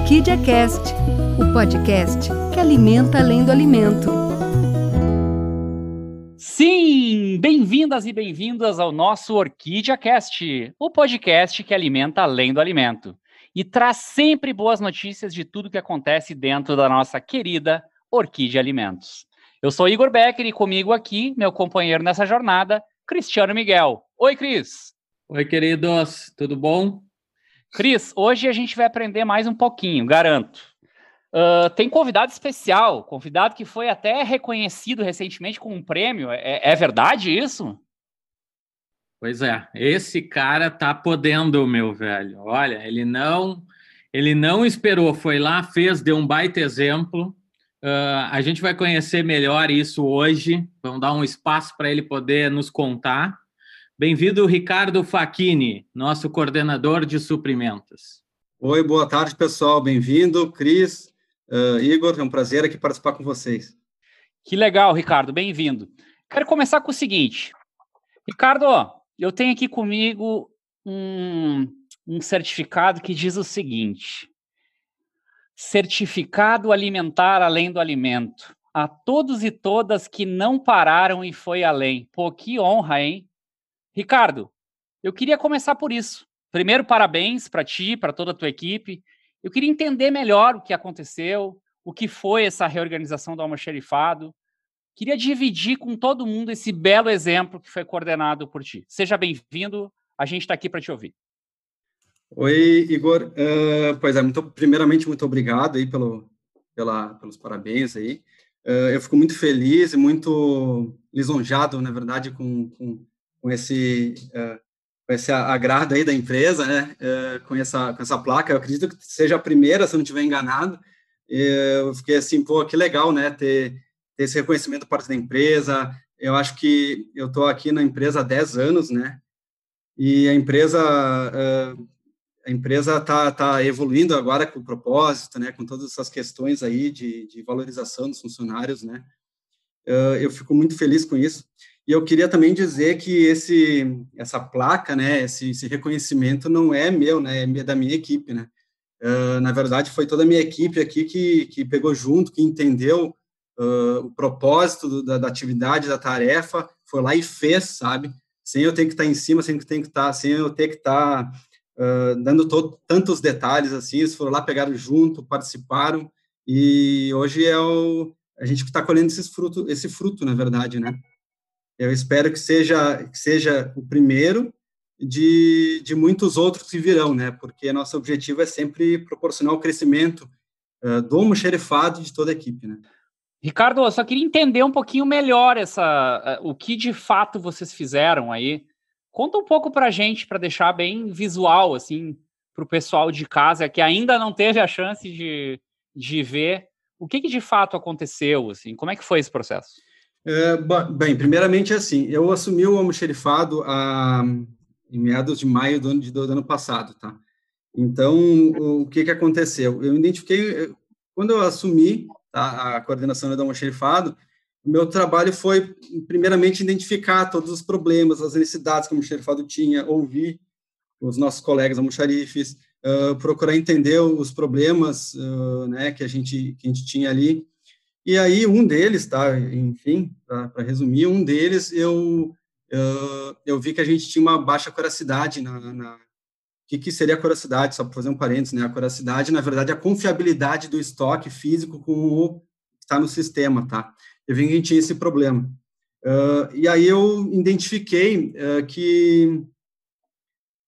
Orquídea Cast, o podcast que alimenta além do alimento. Sim, bem-vindas e bem-vindas ao nosso Orquídea Cast, o podcast que alimenta além do alimento e traz sempre boas notícias de tudo que acontece dentro da nossa querida Orquídea Alimentos. Eu sou Igor Becker e comigo aqui, meu companheiro nessa jornada, Cristiano Miguel. Oi, Cris. Oi, queridos, tudo bom? Cris, hoje a gente vai aprender mais um pouquinho, garanto. Uh, tem convidado especial, convidado que foi até reconhecido recentemente com um prêmio. É, é, verdade isso? Pois é, esse cara tá podendo, meu velho. Olha, ele não, ele não esperou, foi lá, fez, deu um baita exemplo. Uh, a gente vai conhecer melhor isso hoje. Vamos dar um espaço para ele poder nos contar. Bem-vindo, Ricardo Facchini, nosso coordenador de suprimentos. Oi, boa tarde, pessoal. Bem-vindo, Cris, uh, Igor. É um prazer aqui participar com vocês. Que legal, Ricardo. Bem-vindo. Quero começar com o seguinte. Ricardo, eu tenho aqui comigo um, um certificado que diz o seguinte: Certificado alimentar além do alimento. A todos e todas que não pararam e foi além. Pô, que honra, hein? Ricardo, eu queria começar por isso. Primeiro, parabéns para ti, para toda a tua equipe. Eu queria entender melhor o que aconteceu, o que foi essa reorganização do almoxerifado. Queria dividir com todo mundo esse belo exemplo que foi coordenado por ti. Seja bem-vindo, a gente está aqui para te ouvir. Oi, Igor. Uh, pois é, muito, primeiramente, muito obrigado aí pelo, pela, pelos parabéns aí. Uh, eu fico muito feliz e muito lisonjado, na verdade, com, com com esse uh, com esse agrado aí da empresa, né? Uh, com essa com essa placa, eu acredito que seja a primeira, se eu não estiver enganado. Eu fiquei assim, pô, que legal, né? Ter, ter esse reconhecimento por parte da empresa. Eu acho que eu estou aqui na empresa há 10 anos, né? E a empresa uh, a empresa está tá evoluindo agora com o propósito, né? Com todas essas questões aí de, de valorização dos funcionários, né? Eu fico muito feliz com isso. E eu queria também dizer que esse, essa placa, né, esse, esse reconhecimento não é meu, né, é da minha equipe, né. Uh, na verdade, foi toda a minha equipe aqui que, que pegou junto, que entendeu uh, o propósito do, da, da, atividade, da tarefa, foi lá e fez, sabe? Sem eu ter que estar em cima, sem eu ter que estar, sem eu ter que estar uh, dando tantos detalhes assim, eles foram lá, pegaram junto, participaram, e hoje é o, a gente que está colhendo esses fruto, esse fruto, na verdade, né? Eu espero que seja, que seja o primeiro de, de muitos outros que virão, né? Porque nosso objetivo é sempre proporcionar o crescimento uh, do almoxerifado de toda a equipe, né? Ricardo, eu só queria entender um pouquinho melhor essa, uh, o que de fato vocês fizeram aí. Conta um pouco para a gente, para deixar bem visual, assim, para o pessoal de casa que ainda não teve a chance de, de ver o que, que de fato aconteceu, assim, como é que foi esse processo? É, bem, primeiramente assim, eu assumi o almoxerifado a, em meados de maio do ano, de, do ano passado, tá? Então, o, que que aconteceu? Eu identifiquei, quando eu assumi tá, a coordenação do almoxerifado, meu trabalho foi, primeiramente, identificar todos os problemas, as necessidades que o almoxerifado tinha, ouvir os nossos colegas almoxarifes, uh, procurar entender os problemas uh, né, que, a gente, que a gente tinha ali, e aí, um deles, tá, enfim, para resumir, um deles, eu, eu, vi que a gente tinha uma baixa coracidade na, na o que, que seria a coracidade, só para fazer um parênteses, né? A coracidade, na verdade, é a confiabilidade do estoque físico com o que está no sistema, tá? Eu vi que a gente tinha esse problema. Uh, e aí eu identifiquei uh, que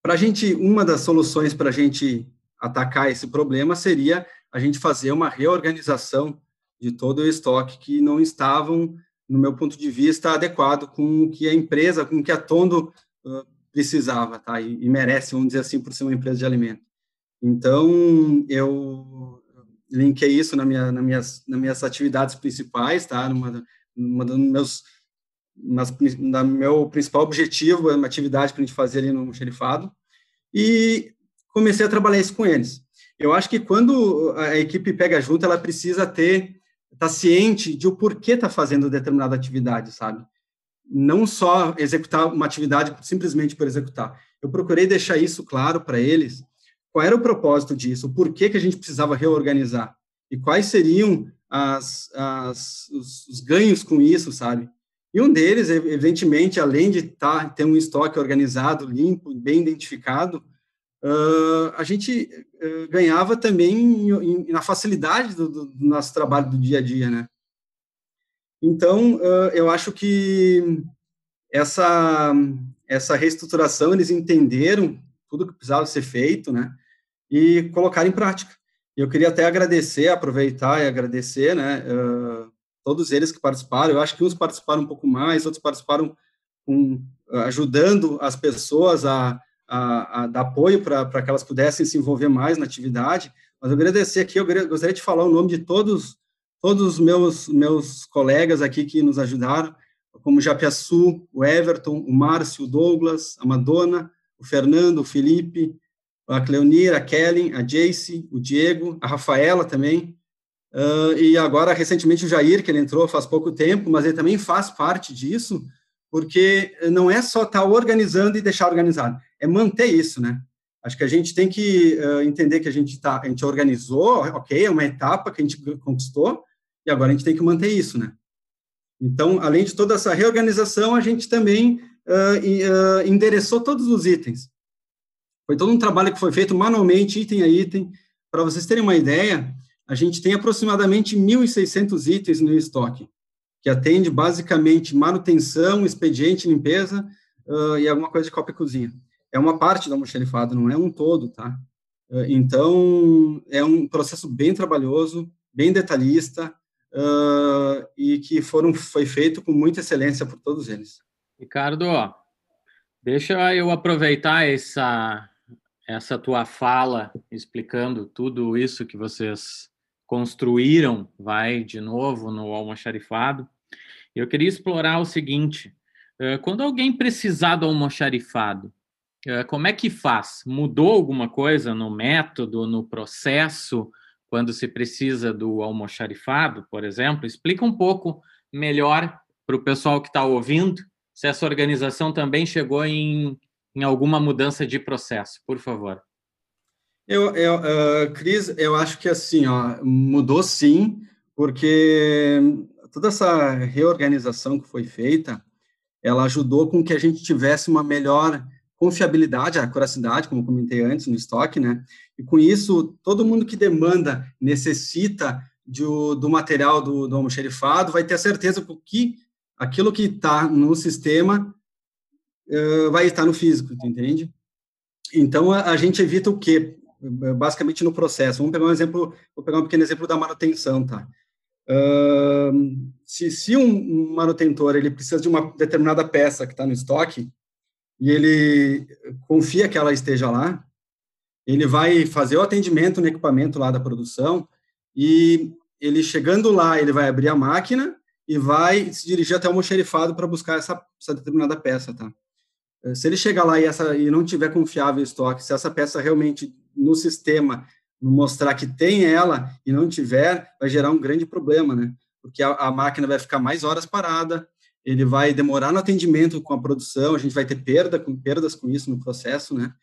para a gente, uma das soluções para a gente atacar esse problema seria a gente fazer uma reorganização de todo o estoque que não estavam, no meu ponto de vista, adequado com o que a empresa, com o que a Tondo uh, precisava, tá? E, e, merece, vamos dizer assim, por ser uma empresa de alimento. Então, eu linkei isso na minha, na minhas, nas minhas atividades principais, tá? Numa, numa dos meus na meu principal objetivo, é uma atividade para a gente fazer ali no xerifado, e comecei a trabalhar isso com eles. Eu acho que quando a equipe pega junto, ela precisa ter está ciente de o porquê está fazendo determinada atividade, sabe? Não só executar uma atividade simplesmente por executar. Eu procurei deixar isso claro para eles, qual era o propósito disso, por que, que a gente precisava reorganizar e quais seriam as, as, os, os ganhos com isso, sabe? E um deles, evidentemente, além de tá, ter um estoque organizado, limpo, bem identificado, uh, a gente uh, ganhava também em, em, na facilidade do, do, nosso trabalho do dia a dia, né? Então, uh, eu acho que essa, essa reestruturação, eles entenderam tudo que precisava ser feito, né? E colocar em prática. Eu queria até agradecer, aproveitar e agradecer, né? todos eles que participaram. Eu acho que uns participaram um pouco mais, outros participaram ajudando as pessoas a, a, a dar apoio para que elas pudessem se envolver mais na atividade. Mas eu agradecer aqui, eu gostaria de falar o nome de todos todos os meus meus colegas aqui que nos ajudaram, como o Japiaçu, o Everton, o Márcio, o Douglas, a Madonna, o Fernando, o Felipe, a Cleonir, a Kellen, a Jace, o Diego, a Rafaela também, Uh, e agora, recentemente, o Jair, que ele entrou faz pouco tempo, mas ele também faz parte disso, porque não é só estar tá organizando e deixar organizado, é manter isso, né? Acho que a gente tem que uh, entender que a gente, tá, a gente organizou, ok, é uma etapa que a gente conquistou, e agora a gente tem que manter isso, né? Então, além de toda essa reorganização, a gente também uh, endereçou todos os itens. Foi todo um trabalho que foi feito manualmente, item a item. Para vocês terem uma ideia, a gente tem aproximadamente 1.600 itens no estoque, que atende basicamente manutenção, expediente, limpeza uh, e alguma coisa de copa e cozinha. É uma parte do almoxerifado, não é um todo, tá? Uh, então, é um processo bem trabalhoso, bem detalhista, uh, e que foram, foi feito com muita excelência por todos eles. Ricardo, deixa eu aproveitar essa, essa tua fala explicando tudo isso que vocês construíram, vai de novo no almoxarifado. Eu queria explorar o seguinte: quando alguém precisar do almoxarifado, como é que faz? Mudou alguma coisa no método, no processo, quando se precisa do almoxarifado, por exemplo? Explica um pouco melhor para o pessoal que está ouvindo se essa organização também chegou em, em alguma mudança de processo, por favor. Eu, eu uh, Cris, eu acho que assim, ó, mudou sim, porque toda essa reorganização que foi feita, ela ajudou com que a gente tivesse uma melhor confiabilidade, acuracidade, como comentei antes no estoque, né? E com isso, todo mundo que demanda, necessita de, do material do, do almoxerifado, vai ter a certeza que aquilo que está no sistema uh, vai estar no físico, entende? Então, a, a gente evita o quê? basicamente no processo. Vamos pegar um exemplo, vou pegar um pequeno exemplo da manutenção, tá? Uh, se, se um manutentor ele precisa de uma determinada peça que está no estoque e ele confia que ela esteja lá, ele vai fazer o atendimento no equipamento lá da produção e ele chegando lá, ele vai abrir a máquina e vai se dirigir até o almoxerifado para buscar essa, essa determinada peça, tá? Se ele chegar lá e, essa, e não tiver confiável estoque, se essa peça realmente no sistema mostrar que tem ela e não tiver, vai gerar um grande problema, né? Porque a, a, máquina vai ficar mais horas parada, ele vai demorar no atendimento com a produção, a gente vai ter perda com perdas com isso no processo, né?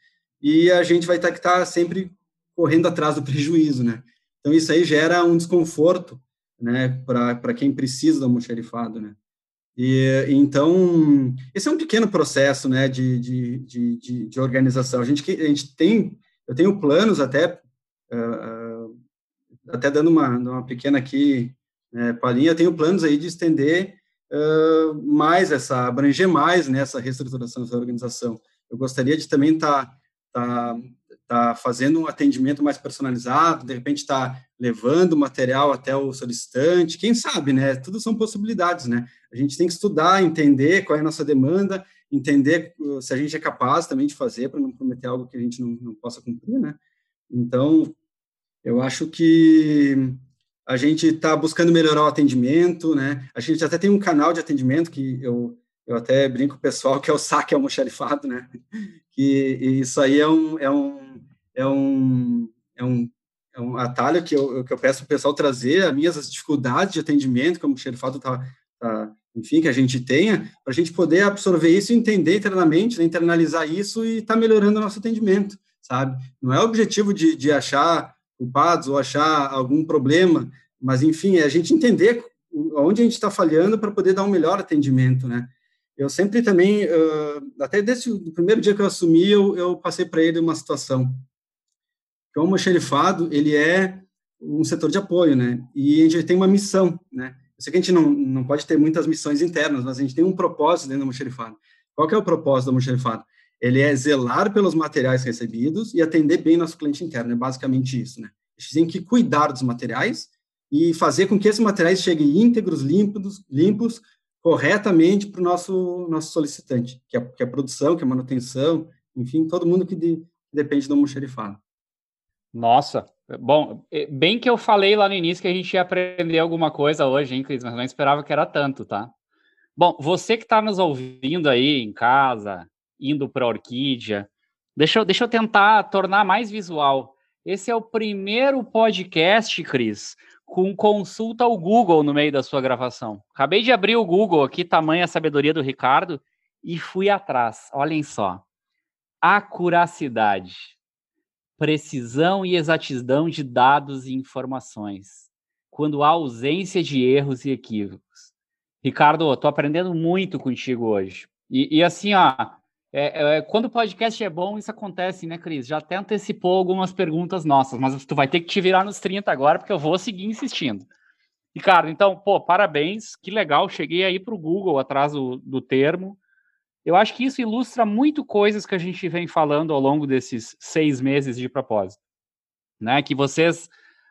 E a gente vai ter que estar sempre correndo atrás do prejuízo, né? Então isso aí gera um desconforto, né, para quem precisa do almoxerifado, né? E, então, esse é um pequeno processo, né, de, de, de, de organização. A gente, a gente tem eu tenho planos até, uh, até dando uma, uma pequena aqui né, palhinha, eu tenho planos aí de estender mais essa, abranger mais nessa né, reestruturação dessa organização. Eu gostaria de também estar tá, tá, tá fazendo um atendimento mais personalizado, de repente estar tá levando material até o solicitante, quem sabe, né? Tudo são possibilidades, né? A gente tem que estudar, entender qual é a nossa demanda entender uh, se a gente é capaz também de fazer para não prometer algo que a gente não, não possa cumprir, né? Então, eu acho que a gente está buscando melhorar o atendimento, né? A gente até tem um canal de atendimento que eu, eu até brinco com o pessoal, que é o saque almoxarifado, né? Que isso aí é um, é um, é um, é um, é um atalho que eu, que eu peço para o pessoal trazer as minhas dificuldades de atendimento, como o almoxarifado está tá, enfim, que a gente tenha, para a gente poder absorver isso entender internamente, né, internalizar isso e estar tá melhorando o nosso atendimento. sabe? Não é o objetivo de, de achar culpados ou achar algum problema, mas, enfim, é a gente entender onde a gente está falhando para poder dar um melhor atendimento, né? Eu sempre também, até desde o primeiro dia que eu assumi, eu, eu passei para ele uma situação. Que o almoxerifado, ele é um setor de apoio, né? E a gente tem uma missão, né? Eu sei que a gente não, não pode ter muitas missões internas, mas a gente tem um propósito dentro do almoxerifado. Qual que é o propósito do almoxerifado? Ele é zelar pelos materiais recebidos e atender bem nosso cliente interno, é basicamente isso, né? A gente tem que cuidar dos materiais e fazer com que esses materiais cheguem íntegros, limpos, limpos corretamente para o nosso, nosso solicitante, que é, que é a produção, que é a manutenção, enfim, todo mundo que, de, depende do almoxerifado. Nossa, bom, bem que eu falei lá no início que a gente ia aprender alguma coisa hoje, hein, Cris, mas não esperava que era tanto, tá? Bom, você que está nos ouvindo aí em casa, indo para a Orquídea, deixa eu, deixa eu tentar tornar mais visual. Esse é o primeiro podcast, Cris, com consulta ao Google no meio da sua gravação. Acabei de abrir o Google aqui, tamanha sabedoria do Ricardo, e fui atrás. Olhem só. Acuracidade, precisão e exatidão de dados e informações, quando há ausência de erros e equívocos. Ricardo, estou aprendendo muito contigo hoje. E, e assim, ó, é, é, quando o podcast é bom, isso acontece, né, Cris? Já até antecipou algumas perguntas nossas, mas tu vai ter que te virar nos 30 agora, porque eu vou seguir insistindo. Ricardo, então, pô, parabéns, que legal, cheguei aí para o Google atrás do, do termo. Eu acho que isso ilustra muito coisas que a gente vem falando ao longo desses seis meses de propósito, né? Que vocês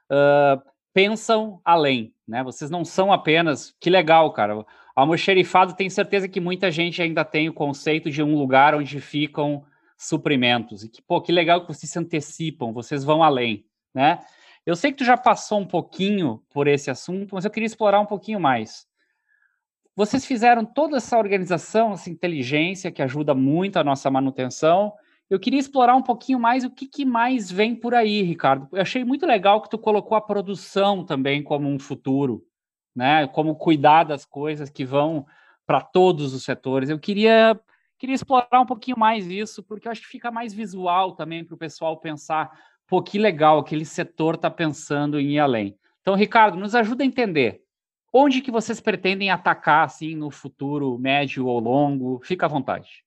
uh, pensam além, né? Vocês não são apenas, que legal, cara, Almoxerifado, tenho certeza que muita gente ainda tem o conceito de um lugar onde ficam suprimentos. E que, pô, que legal que vocês se antecipam, vocês vão além, né? Eu sei que tu já passou um pouquinho por esse assunto, mas eu queria explorar um pouquinho mais. Vocês fizeram toda essa organização, essa inteligência que ajuda muito a nossa manutenção. Eu queria explorar um pouquinho mais o que, que mais vem por aí, Ricardo. Eu achei muito legal que tu colocou a produção também como um futuro né? Como cuidar das coisas que vão para todos os setores. Eu queria queria explorar um pouquinho mais isso, porque eu acho que fica mais visual também para o pessoal pensar, pô, que legal, aquele setor está pensando em ir além. Então, Ricardo, nos ajuda a entender onde que vocês pretendem atacar assim no futuro médio ou longo. Fica à vontade.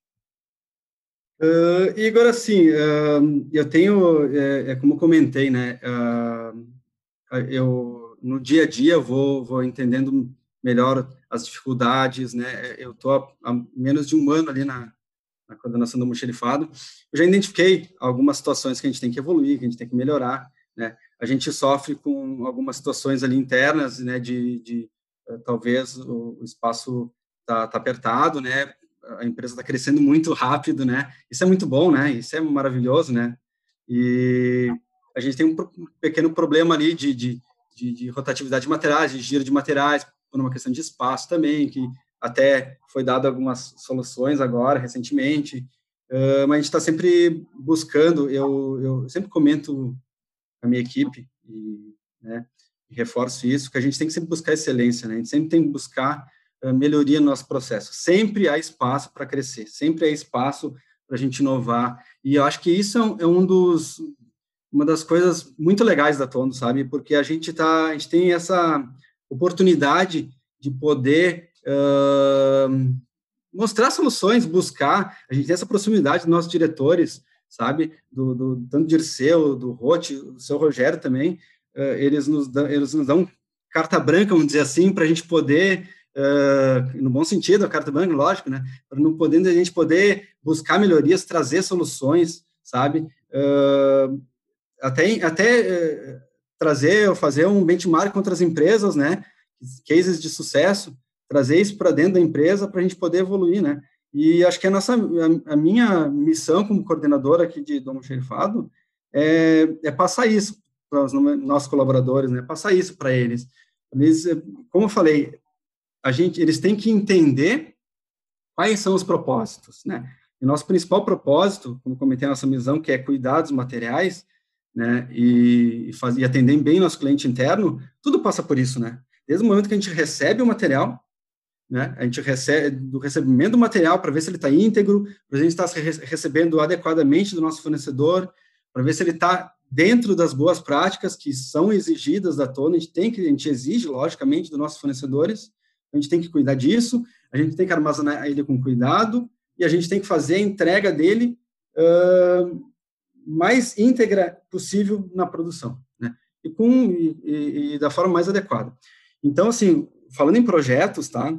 Uh, Igor, assim, uh, eu tenho, é, é, como comentei, né, uh, eu no dia a dia vou, vou entendendo melhor as dificuldades, né? Eu estou há menos de um ano ali na, na coordenação do mochilifado. Eu já identifiquei algumas situações que a gente tem que evoluir, que a gente tem que melhorar, né? A gente sofre com algumas situações ali internas, né? De, de eh, talvez o, o espaço tá, tá apertado, né? A empresa está crescendo muito rápido, né? Isso é muito bom, né? Isso é maravilhoso, né? E a gente tem um pequeno problema ali de, de de, de, rotatividade de materiais, de giro de materiais, por uma questão de espaço também, que até foi dado algumas soluções agora, recentemente, uh, mas a gente está sempre buscando, eu, eu sempre comento a minha equipe, e, né, e reforço isso, que a gente tem que sempre buscar excelência, né, a gente sempre tem que buscar uh, melhoria no nosso processo, sempre há espaço para crescer, sempre há espaço para a gente inovar, e eu acho que isso é um, é um dos, uma das coisas muito legais da Tondo, sabe? Porque a gente tá, a gente tem essa oportunidade de poder uh, mostrar soluções, buscar. A gente tem essa proximidade dos nossos diretores, sabe? Do, do tanto Dirceu, do Roth, do seu Rogério também. Uh, eles nos dão, eles nos dão carta branca, vamos dizer assim, para a gente poder Uh, no bom sentido, a carta branca, lógico, né? Para não podendo a gente poder buscar melhorias, trazer soluções, sabe? Uh, até, até é, trazer ou fazer um benchmark contra as empresas, né? Cases de sucesso, trazer isso para dentro da empresa para a gente poder evoluir, né? E acho que a nossa, a, a minha missão como coordenadora aqui de Domo Xerifado é, é passar isso para os nossos colaboradores, né? Passar isso para eles. Eles, como eu falei, a gente, eles têm que entender quais são os propósitos, né? E nosso principal propósito, como comentei a nossa missão, que é cuidar dos materiais, né, e, faz, e atender bem nosso cliente interno, tudo passa por isso, né? Desde o momento que a gente recebe o material, né, a gente recebe do recebimento do material para ver se ele está íntegro, para a gente estar tá recebendo adequadamente do nosso fornecedor, para ver se ele está dentro das boas práticas que são exigidas da Tona. A gente tem que, a gente exige, logicamente, dos nossos fornecedores, a gente tem que cuidar disso, a gente tem que armazenar ele com cuidado e a gente tem que fazer a entrega dele uh, mais íntegra possível na produção, né? E, com, e, e, e da forma mais adequada. Então, assim, falando em projetos, tá?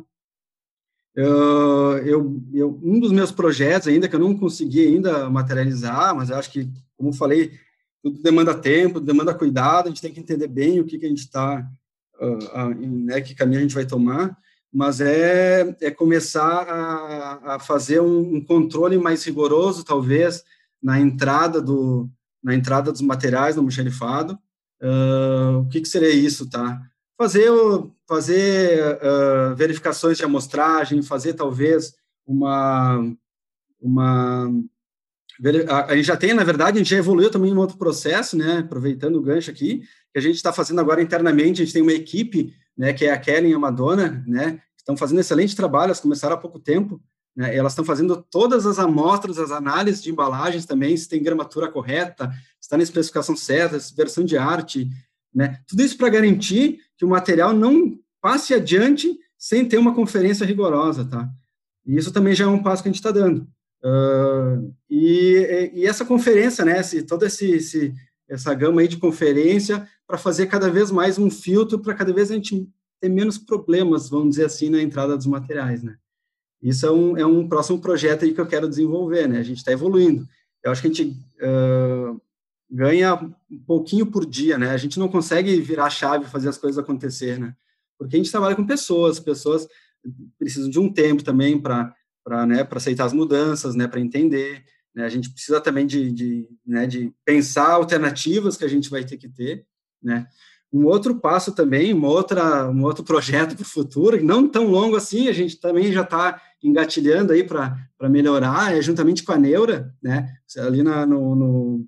Eu, eu, eu, um dos meus projetos ainda que eu não consegui ainda materializar, mas eu acho que, como falei, tudo demanda tempo, demanda cuidado, a gente tem que entender bem o que, que a gente está, uh, né, que caminho a gente vai tomar, mas é, é começar a, a fazer um, um, controle mais rigoroso, talvez, na entrada do na entrada dos materiais no almoxarifado. Uh, o que, que seria isso, tá? Fazer, fazer uh, verificações de amostragem, fazer talvez uma, uma a, gente já tem, na verdade, a gente já evoluiu também em um outro processo, né, aproveitando o gancho aqui, que a gente está fazendo agora internamente, a gente tem uma equipe, né, que é a Kelly e a Madonna, né, estão fazendo excelente trabalho, elas começaram há pouco tempo, né, elas estão fazendo todas as amostras, as análises de embalagens também, se tem gramatura correta, se está na especificação certa, se versão de arte, né, tudo isso para garantir que o material não passe adiante sem ter uma conferência rigorosa, tá? E isso também já é um passo que a gente está dando. Uh, e, e, essa conferência, né, esse, toda esse, esse, essa gama aí de conferência para fazer cada vez mais um filtro para cada vez a gente ter menos problemas, vamos dizer assim, na entrada dos materiais, né. Isso é um, é um próximo projeto aí que eu quero desenvolver, né, a gente está evoluindo. Eu acho que a gente uh, ganha um pouquinho por dia, né, a gente não consegue virar a chave fazer as coisas acontecer, né, porque a gente trabalha com pessoas, pessoas precisam de um tempo também para para né, aceitar as mudanças, né, para entender. Né, a gente precisa também de, de, né, de pensar alternativas que a gente vai ter que ter. Né. Um outro passo também, uma outra, um outro projeto para o futuro, não tão longo assim, a gente também já está engatilhando aí para melhorar, é juntamente com a Neura, né, ali na, no, no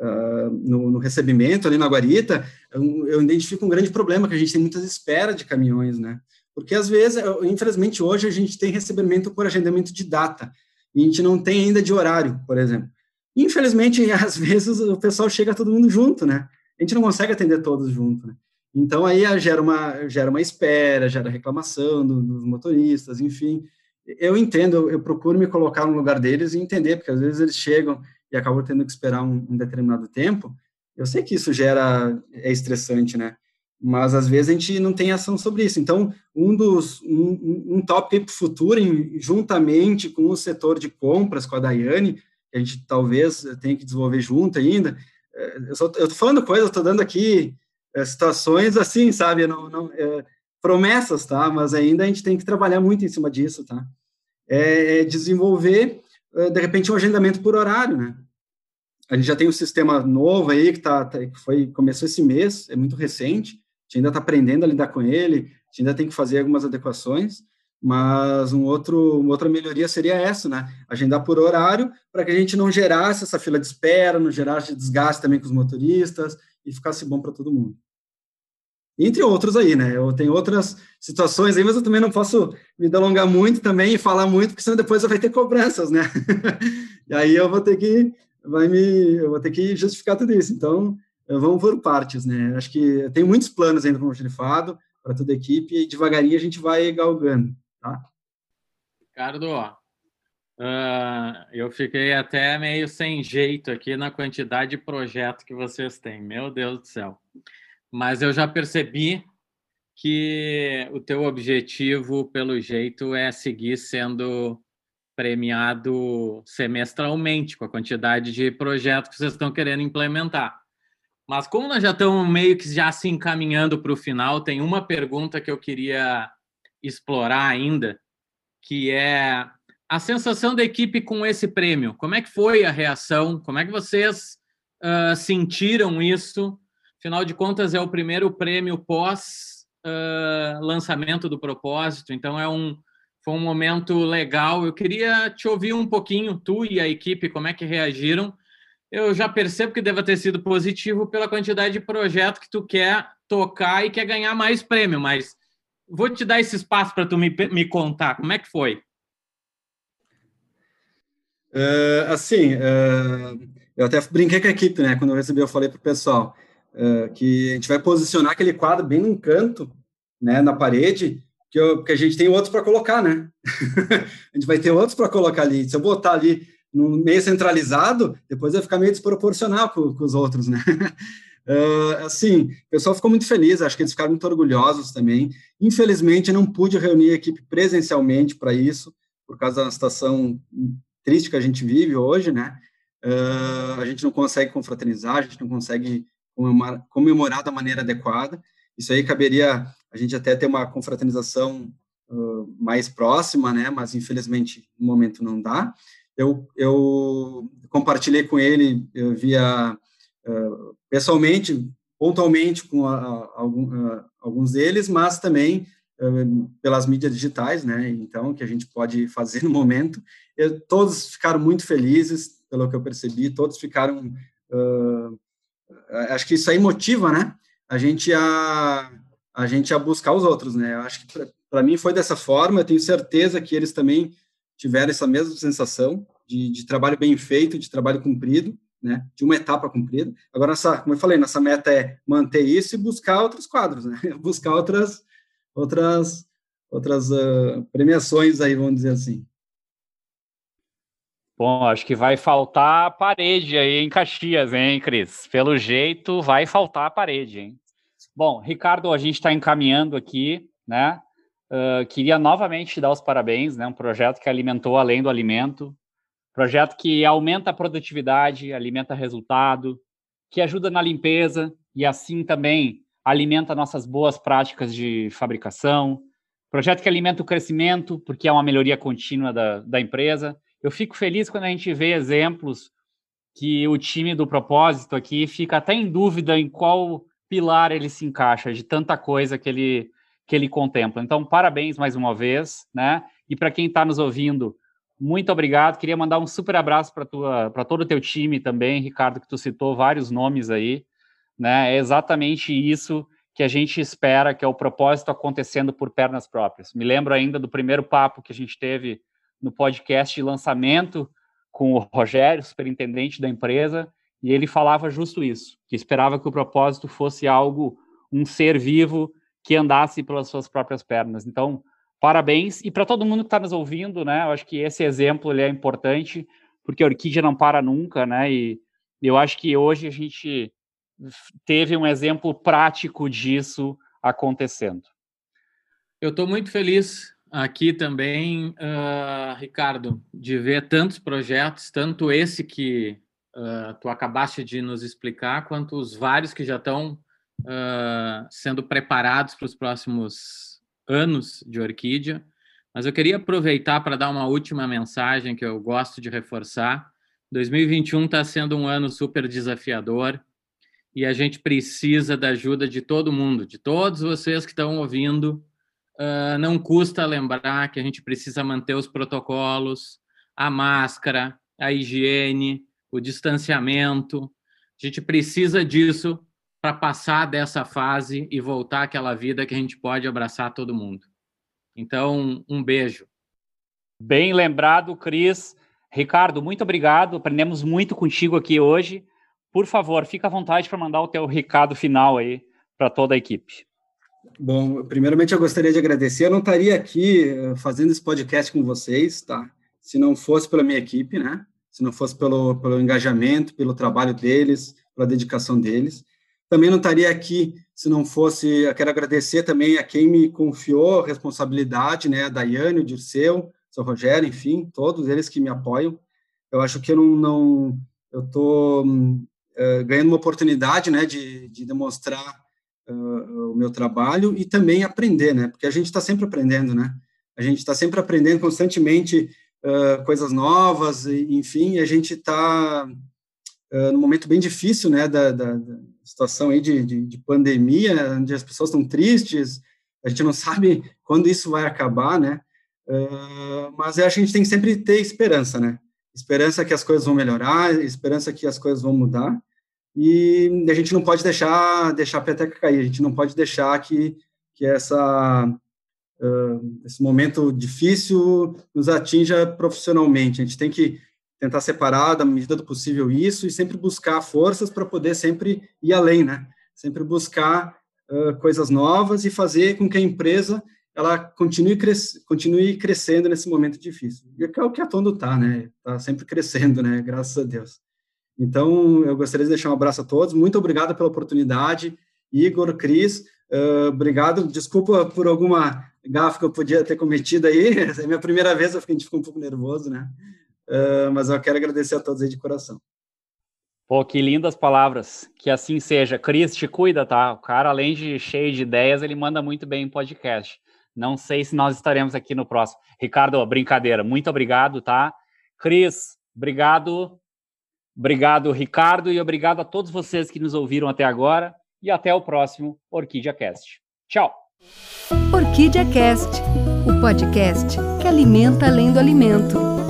Uh, no, no, recebimento ali na guarita, eu, eu, identifico um grande problema que a gente tem muitas esperas de caminhões, né? Porque, às vezes, infelizmente, hoje a gente tem recebimento por agendamento de data, e a gente não tem ainda de horário, por exemplo. Infelizmente, às vezes, o pessoal chega todo mundo junto, né? A gente não consegue atender todos junto, né? Então, aí gera uma, gera uma espera, gera reclamação dos motoristas, enfim. Eu entendo, eu, eu procuro me colocar no lugar deles e entender, porque às vezes eles chegam e acabam tendo que esperar um, um determinado tempo. Eu sei que isso gera, é estressante, né? mas às vezes a gente não tem ação sobre isso. Então, um dos um, um tópico para o futuro, em, juntamente com o setor de compras, com a Daiane, que a gente talvez tenha que desenvolver junto ainda. É, eu estou falando coisas, estou dando aqui é, situações assim, sabe? Não, não, é, promessas, tá? Mas ainda a gente tem que trabalhar muito em cima disso, tá? É, é desenvolver, é, de repente, um agendamento por horário, né? A gente já tem um sistema novo aí que, tá, tá que foi começou esse mês, é muito recente, gente ainda está aprendendo a lidar com ele, a gente ainda tem que fazer algumas adequações, mas um outro, uma outra melhoria seria essa, né? Agendar por horário, para que a gente não gerasse essa fila de espera, não gerasse desgaste também com os motoristas e ficasse bom para todo mundo. Entre outros aí, né? Eu tenho outras situações aí, mas eu também não posso me delongar muito também e falar muito, porque senão depois vai ter cobranças, né? e aí eu vou ter que vai me eu vou ter que justificar tudo isso. Então, vamos por partes, né? Acho que tem muitos planos ainda para o para toda a equipe, e devagarinho a gente vai galgando, tá? Ricardo, uh, eu fiquei até meio sem jeito aqui na quantidade de projetos que vocês têm, meu Deus do céu. Mas eu já percebi que o teu objetivo, pelo jeito, é seguir sendo premiado semestralmente com a quantidade de projetos que vocês estão querendo implementar. Mas como nós já estamos meio que já se encaminhando para o final, tem uma pergunta que eu queria explorar ainda, que é a sensação da equipe com esse prêmio. Como é que foi a reação? Como é que vocês uh, sentiram isso? Afinal de contas, é o primeiro prêmio pós uh, lançamento do propósito, então é um foi um momento legal. Eu queria te ouvir um pouquinho, tu e a equipe, como é que reagiram eu já percebo que deva ter sido positivo pela quantidade de projeto que tu quer tocar e quer ganhar mais prêmio, mas vou te dar esse espaço para tu me, me contar como é que foi. Uh, assim, uh, eu até brinquei com a equipe, né? Quando eu recebi, eu falei para o pessoal uh, que a gente vai posicionar aquele quadro bem num canto, né, na parede, que, eu, porque a gente tem outros para colocar, né? a gente vai ter outros para colocar ali. Se eu botar ali no meio centralizado, depois vai ficar meio desproporcional com, com os outros, né? Uh, assim, o pessoal ficou muito feliz, acho que eles ficaram muito orgulhosos também. Infelizmente, não pude reunir a equipe presencialmente para isso, por causa da situação triste que a gente vive hoje, né? Uh, a gente não consegue confraternizar, a gente não consegue comemorar, comemorar da maneira adequada. Isso aí caberia a gente até ter uma confraternização uh, mais próxima, né? Mas infelizmente no momento não dá. Eu, eu compartilhei com ele via uh, pessoalmente, pontualmente com a, a, a, alguns deles, mas também uh, pelas mídias digitais, né? Então que a gente pode fazer no momento. Eu, todos ficaram muito felizes, pelo que eu percebi. Todos ficaram acho que isso aí motiva, né? A gente a a gente a buscar os outros, né? Eu acho que para mim foi dessa forma. Eu tenho certeza que eles também tiveram essa mesma sensação de, de, trabalho bem feito, de trabalho cumprido, né? De uma etapa cumprida. Agora, nessa, como eu falei, nossa meta é manter isso e buscar outros quadros, né? Buscar outras outras outras uh, premiações aí, vamos dizer assim. Bom, acho que vai faltar parede aí em Caxias, hein, Cris? Pelo jeito, vai faltar parede, hein? Bom, Ricardo, a gente está encaminhando aqui, né? Uh, queria novamente te dar os parabéns, né? Um projeto que alimentou além do alimento, projeto que aumenta a produtividade, alimenta resultado, que ajuda na limpeza e assim também alimenta nossas boas práticas de fabricação, projeto que alimenta o crescimento, porque é uma melhoria contínua da, da empresa. Eu fico feliz quando a gente vê exemplos que o time do propósito aqui fica até em dúvida em qual pilar ele se encaixa de tanta coisa que ele que ele contempla. Então, parabéns mais uma vez, né? E para quem está nos ouvindo, muito obrigado. Queria mandar um super abraço para todo o teu time também, Ricardo, que tu citou vários nomes aí, né? É exatamente isso que a gente espera, que é o propósito acontecendo por pernas próprias. Me lembro ainda do primeiro papo que a gente teve no podcast de lançamento com o Rogério, superintendente da empresa, e ele falava justo isso, que esperava que o propósito fosse algo, um ser vivo que andasse pelas suas próprias pernas. Então, parabéns. E para todo mundo que está nos ouvindo, né? Eu acho que esse exemplo ele é importante, porque a orquídea não para nunca, né? E eu acho que hoje a gente teve um exemplo prático disso acontecendo. Eu estou muito feliz aqui também, uh, Ricardo, de ver tantos projetos, tanto esse que uh, tu acabaste de nos explicar, quanto os vários que já estão uh, sendo preparados para os próximos anos de orquídea. Mas eu queria aproveitar para dar uma última mensagem que eu gosto de reforçar. 2021 está sendo um ano super desafiador e a gente precisa da ajuda de todo mundo, de todos vocês que estão ouvindo. Uh, não custa lembrar que a gente precisa manter os protocolos, a máscara, a higiene, o distanciamento. A gente precisa disso para passar dessa fase e voltar àquela vida que a gente pode abraçar todo mundo. Então, um beijo. Bem lembrado, Cris. Ricardo, muito obrigado. Aprendemos muito contigo aqui hoje. Por favor, fica à vontade para mandar o teu recado final aí para toda a equipe. Bom, primeiramente eu gostaria de agradecer. Eu não estaria aqui eh, fazendo esse podcast com vocês, tá? Se não fosse pela minha equipe, né? se não fosse pelo, pelo engajamento, pelo trabalho deles, pela dedicação deles. Também não estaria aqui se não fosse. Eu quero agradecer também a quem me confiou a responsabilidade, né? A Daiane, o Dirceu, o seu Rogério, enfim, todos eles que me apoiam. Eu acho que eu não. não eu estou uh, ganhando uma oportunidade, né, de, de demonstrar uh, o meu trabalho e também aprender, né? Porque a gente está sempre aprendendo, né? A gente está sempre aprendendo constantemente uh, coisas novas, enfim, a gente está uh, num momento bem difícil, né, da, da, da situação aí de, de, de, pandemia, onde as pessoas estão tristes, a gente não sabe quando isso vai acabar, né, uh, mas a gente tem que sempre ter esperança, né, esperança que as coisas vão melhorar, esperança que as coisas vão mudar, e a gente não pode deixar deixar a peteca cair, a gente não pode deixar que, que essa uh, esse momento difícil nos atinja profissionalmente. A gente tem que tentar separar da medida do possível isso e sempre buscar forças para poder sempre ir além, né? Sempre buscar uh, coisas novas e fazer com que a empresa ela continue, cres continue crescendo nesse momento difícil. E é o que a Tondo está, né? Está sempre crescendo, né? Graças a Deus. Então, eu gostaria de deixar um abraço a todos. Muito obrigado pela oportunidade. Igor, Cris, uh, obrigado. Desculpa por alguma gafe que eu podia ter cometido aí. É a minha primeira vez, eu fiquei, a gente um pouco nervoso, né? Uh, mas eu quero agradecer a todos aí de coração. Pô, que lindas palavras. Que assim seja. Cris, te cuida, tá? O cara, além de cheio de ideias, ele manda muito bem em podcast. Não sei se nós estaremos aqui no próximo. Ricardo, brincadeira. Muito obrigado, tá? Cris, obrigado. Obrigado, Ricardo, e obrigado a todos vocês que nos ouviram até agora. E até o próximo Orquídea Cast. Tchau. Orquídea Cast, o podcast que alimenta além do alimento.